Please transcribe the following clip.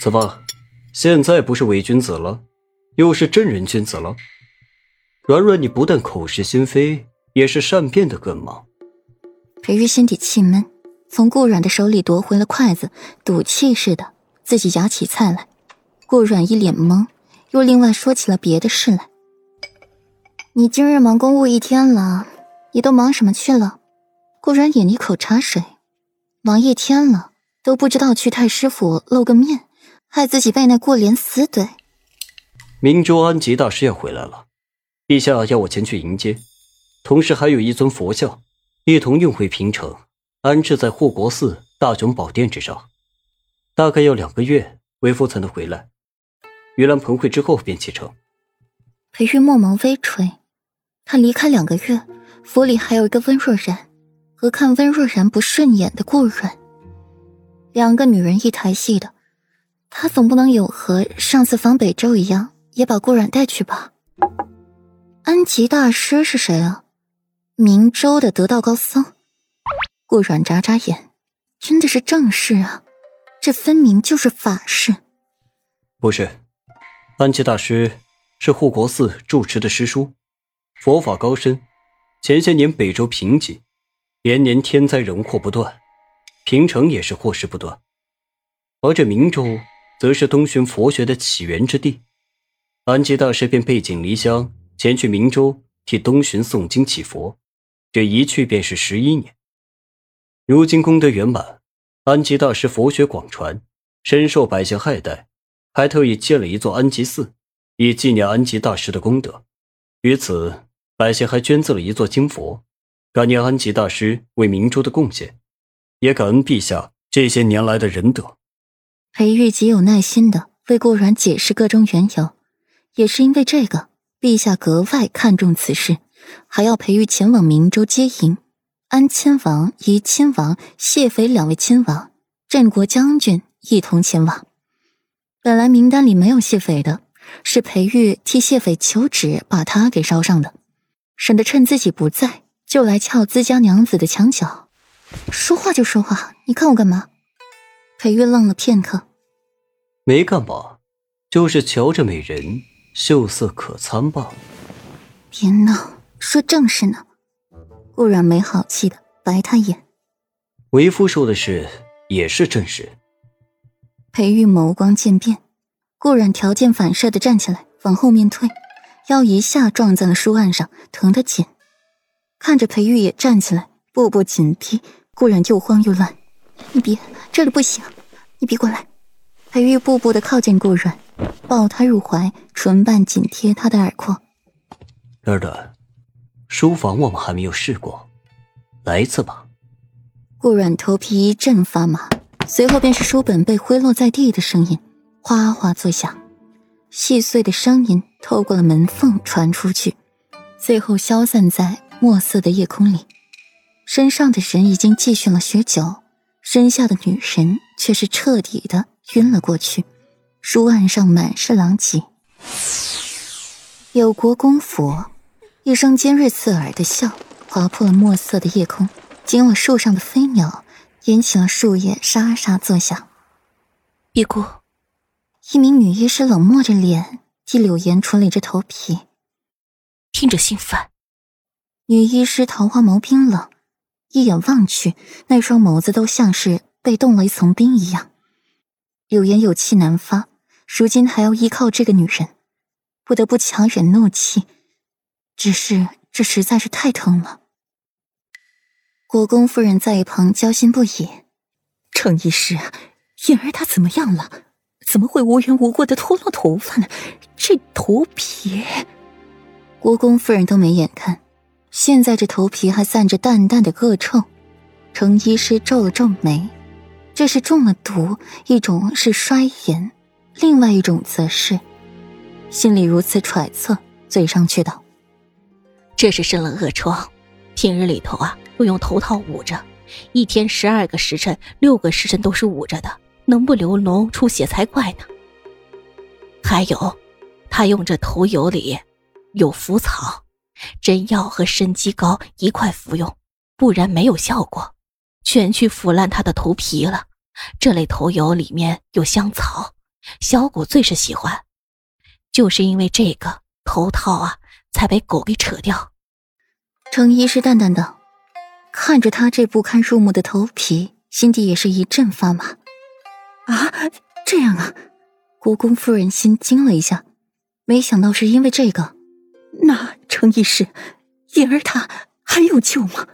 怎么，现在不是伪君子了，又是正人君子了？软软，你不但口是心非，也是善变的更吗？裴玉心底气闷，从顾软的手里夺回了筷子，赌气似的自己夹起菜来。顾软一脸懵，又另外说起了别的事来。你今日忙公务一天了，你都忙什么去了？顾软饮一口茶水，忙一天了都不知道去太师府露个面，害自己被那过莲死怼。明州安吉大师要回来了，陛下要我前去迎接，同时还有一尊佛像。一同运回平城，安置在护国寺大雄宝殿之上。大概要两个月，为夫才能回来。盂兰盆会之后便启程。裴玉墨眸微垂，他离开两个月，府里还有一个温若然和看温若然不顺眼的顾软，两个女人一台戏的，他总不能有和上次访北周一样，也把顾软带去吧？安吉大师是谁啊？明州的得道高僧，顾软眨眨眼，真的是正事啊！这分明就是法事。不是，安吉大师是护国寺住持的师叔，佛法高深。前些年北周贫瘠，连年天灾人祸不断，平城也是祸事不断。而这明州，则是东巡佛学的起源之地。安吉大师便背井离乡，前去明州替东巡诵经祈佛。这一去便是十一年。如今功德圆满，安吉大师佛学广传，深受百姓爱戴，还特意建了一座安吉寺，以纪念安吉大师的功德。于此，百姓还捐赠了一座金佛，感念安吉大师为明州的贡献，也感恩陛下这些年来的仁德。裴玉极有耐心的为顾软解释各种缘由，也是因为这个，陛下格外看重此事。还要裴玉前往明州接迎安亲王、怡亲王、谢斐两位亲王，镇国将军一同前往。本来名单里没有谢斐的，是裴玉替谢斐求旨，把他给捎上的，省得趁自己不在就来撬自家娘子的墙角。说话就说话，你看我干嘛？裴玉愣了片刻，没干嘛，就是瞧着美人，秀色可餐罢了。别闹。说正事呢，顾然没好气的白他眼。为夫说的事，也是正事。裴玉眸光渐变，顾然条件反射的站起来，往后面退，腰一下撞在了书案上，疼得紧。看着裴玉也站起来，步步紧逼，顾然又慌又乱。你别，这里不行，你别过来。裴玉步步的靠近顾然，抱他入怀，唇瓣紧贴他的耳廓。儿的。书房我们还没有试过，来一次吧。顾软头皮一阵发麻，随后便是书本被挥落在地的声音，哗哗作响，细碎的声音透过了门缝传出去，最后消散在墨色的夜空里。身上的人已经继续了许久，身下的女人却是彻底的晕了过去。书案上满是狼藉，有国公府。一声尖锐刺耳的笑划破了墨色的夜空，惊了树上的飞鸟，引起了树叶沙沙作响。别哭！一名女医师冷漠着脸，替柳岩处理着头皮，听着心烦。女医师桃花眸冰冷，一眼望去，那双眸子都像是被冻了一层冰一样。柳岩有气难发，如今还要依靠这个女人，不得不强忍怒气。只是这实在是太疼了。国公夫人在一旁焦心不已。程医师，颖儿她怎么样了？怎么会无缘无故的脱落头发呢？这头皮……国公夫人都没眼看，现在这头皮还散着淡淡的恶臭。程医师皱了皱眉，这是中了毒，一种是衰颜，另外一种则是……心里如此揣测，嘴上却道。这是生了恶疮，平日里头啊都用头套捂着，一天十二个时辰，六个时辰都是捂着的，能不流脓出血才怪呢。还有，他用这头油里有腐草，真药和参鸡膏一块服用，不然没有效果，全去腐烂他的头皮了。这类头油里面有香草，小骨最是喜欢。就是因为这个头套啊，才被狗给扯掉。程医师淡淡道，看着他这不堪入目的头皮，心底也是一阵发麻。啊，这样啊！国公夫人心惊了一下，没想到是因为这个。那程医师，颖儿她还有救吗？